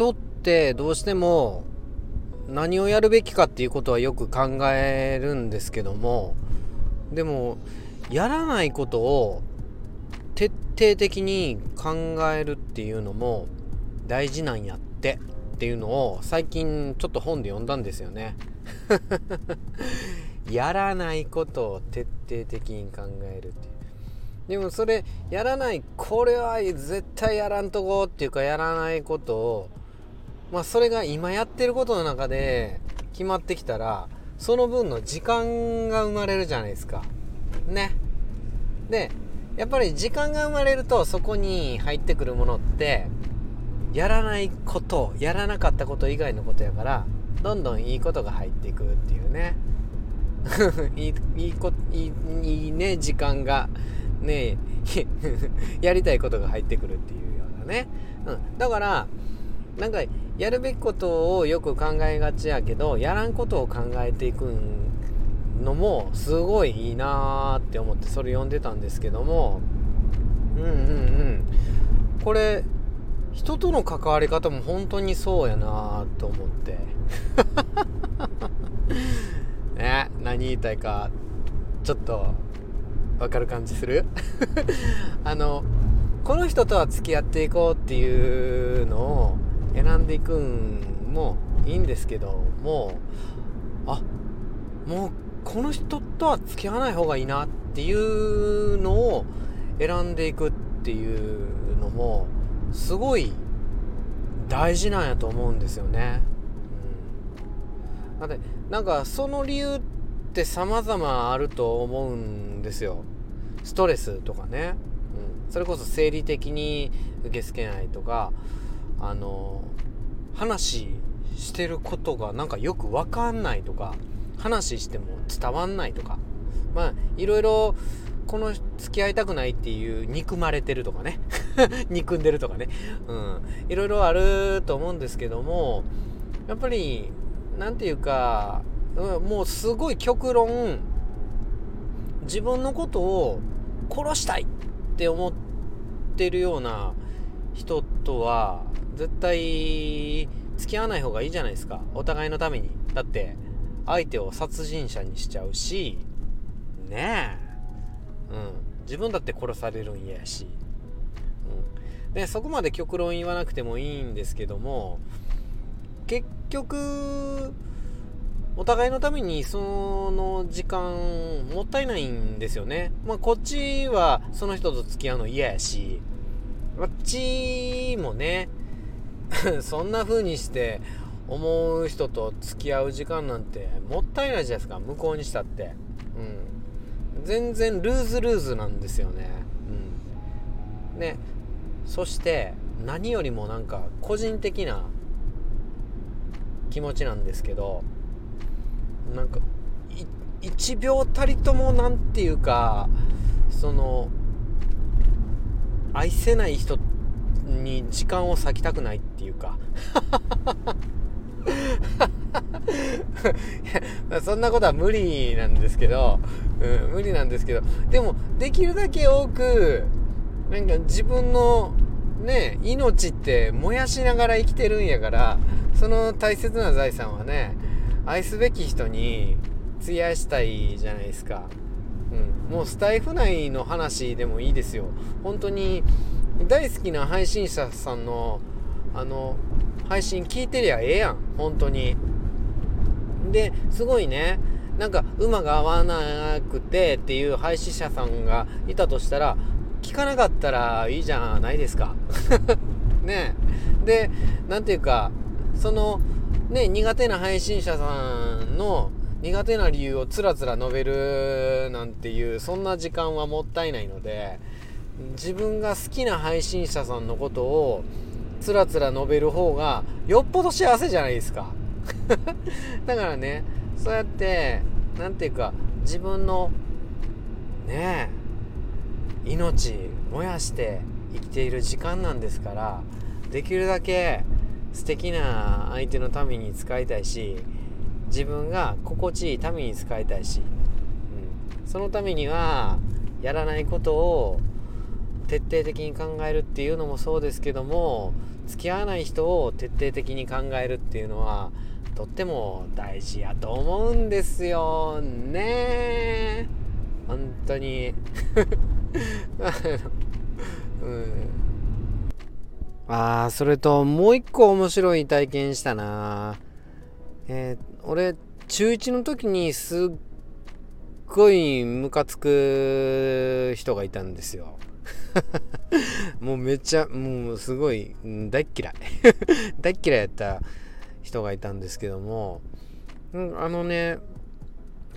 人ってどうしても何をやるべきかっていうことはよく考えるんですけどもでもやらないことを徹底的に考えるっていうのも大事なんやってっていうのを最近ちょっと本で読んだんですよね。やらないことを徹底的に考えるっていう。でもそれやらないこれは絶対やらんとこっていうかやらないことをまあそれが今やってることの中で決まってきたらその分の時間が生まれるじゃないですか。ね。でやっぱり時間が生まれるとそこに入ってくるものってやらないことやらなかったこと以外のことやからどんどんいいことが入っていくっていうね。いいいいこいいいいね時間がね やりたいことが入ってくるっていうようなね、うん、だからなんかやるべきことをよく考えがちやけどやらんことを考えていくのもすごいいいなーって思ってそれ読んでたんですけども。うんうんうん。これ人との関わり方も本当にそうやなと思って。ね何言いたいかちょっとわかる感じする？あのこの人とは付き合っていこうっていうのを選んでいくんもいいんですけどもあもうこの人とは付き合わない方がいいなっていうのを選んでいくっていうのもすごい大事なんやと思うんですよね。うん、だってなんかその理由って様々あると思うんですよ。ストレスとかね、うん、それこそ生理的に受け付けないとかあの話してることがなんかよく分かんないとか話しても伝わんないとかまあいろいろこの付き合いたくないっていう憎まれてるとかね 憎んでるとかねうんいろいろあると思うんですけどもやっぱり何て言うか、もうすごい極論自分のことを殺したいって思ってるような人とは絶対付き合わない方がいいじゃないですか。お互いのために。だって相手を殺人者にしちゃうし。ねえ。うん。自分だって殺されるんやし、うん、でそこまで極論言わなくてもいいんですけども結局お互いのためにその時間もったいないんですよね。まあこっちはその人と付き合うの嫌やし、あっちもね、そんな風にして思う人と付き合う時間なんてもったいないじゃないですか向こうにしたって。うん。全然ルーズルーズなんですよね。うん。ね。そして何よりもなんか個人的な気持ちなんですけどなんか1秒たりとも何て言うかその愛せない人に時間を割きたくないっていうか。そんなことは無理なんですけど、うん、無理なんですけど。でもできるだけ多くなんか自分のね命って燃やしながら生きてるんやからその大切な財産はね愛すべき人に費やしたいじゃないですか、うん、もうスタイフ内の話でもいいですよ。本当に大好きな配信者さんのあの配信聞いてりゃええやん。本当に。ですごいね。なんか馬が合わなくてっていう配信者さんがいたとしたら聞かなかったらいいじゃないですか。ね。で何ていうかそのね苦手な配信者さんの苦手な理由をつらつら述べるなんていうそんな時間はもったいないので自分が好きな配信者さんのことをつらつら述べる方がよっぽど幸せじゃないですか。だからねそうやって何ていうか自分のねえ命燃やして生きている時間なんですからできるだけ素敵な相手のために使いたいし自分が心地いいために使いたいし、うん、そのためにはやらないことを徹底的に考えるっていうのもそうですけども付き合わない人を徹底的に考えるっていうのはとっても大事やと思うんですよ。ね。本当に。うん。ああそれともう一個面白い体験したな。えー、俺中1の時にすっごいムカつく人がいたんですよ。もうめっちゃもうすごい大っ嫌い。大っ嫌いやった人がいたんですけども、うん、あのね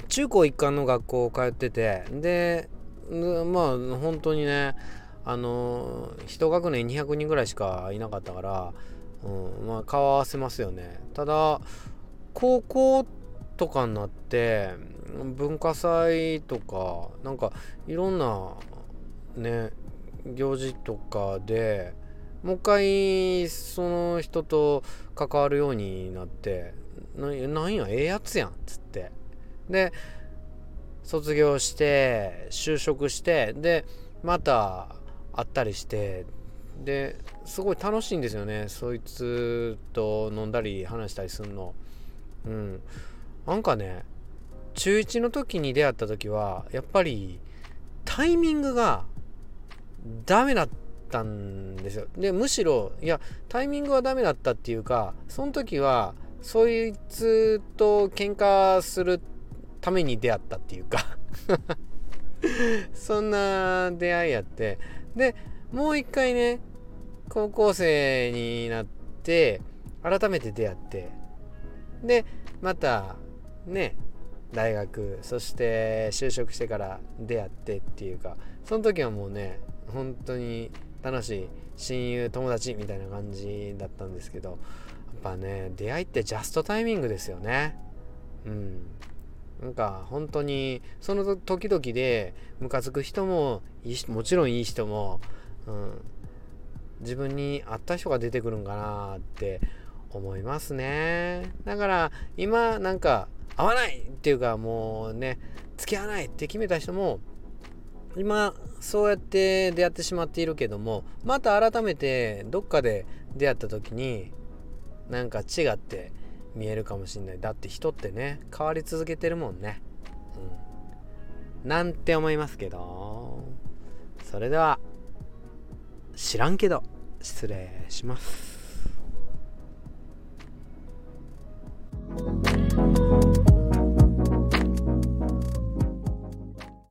中高一貫の学校通っててでまあ本当にねあの1学年200人ぐらいしかいなかったから、うん、まあ顔合わせますよね。ただ高校とかになって文化祭とかなんかいろんなね行事とかでもう一回その人と関わるようになってなんやええやつやんっつって。で卒業して就職してでまた会ったりしてですごい楽しいんですよね。そいつと飲んだり話したりすんの。うん。なんかね中1の時に出会った時はやっぱりタイミングがダメだったんですよ。でむしろいやタイミングはダメだったっていうかその時はそいつと喧嘩するために出会ったっていうか そんな出会いやって。でもう一回ね高校生になって改めて出会ってでまたね大学そして就職してから出会ってっていうかその時はもうね本当に楽しい親友友達みたいな感じだったんですけどやっぱね出会いってジャストタイミングですよね。うん。なんか本当にその時々でムカつく人ももちろんいい人も、うん、自分に合った人が出てくるんかなって思いますね。だから今なんか合わないっていうかもうね付き合わないって決めた人も今そうやって出会ってしまっているけどもまた改めてどっかで出会った時になんか違って見えるかもしんない。だって人ってね変わり続けてるもんね。うん。なんて思いますけど。それでは知らんけど失礼します。Bye.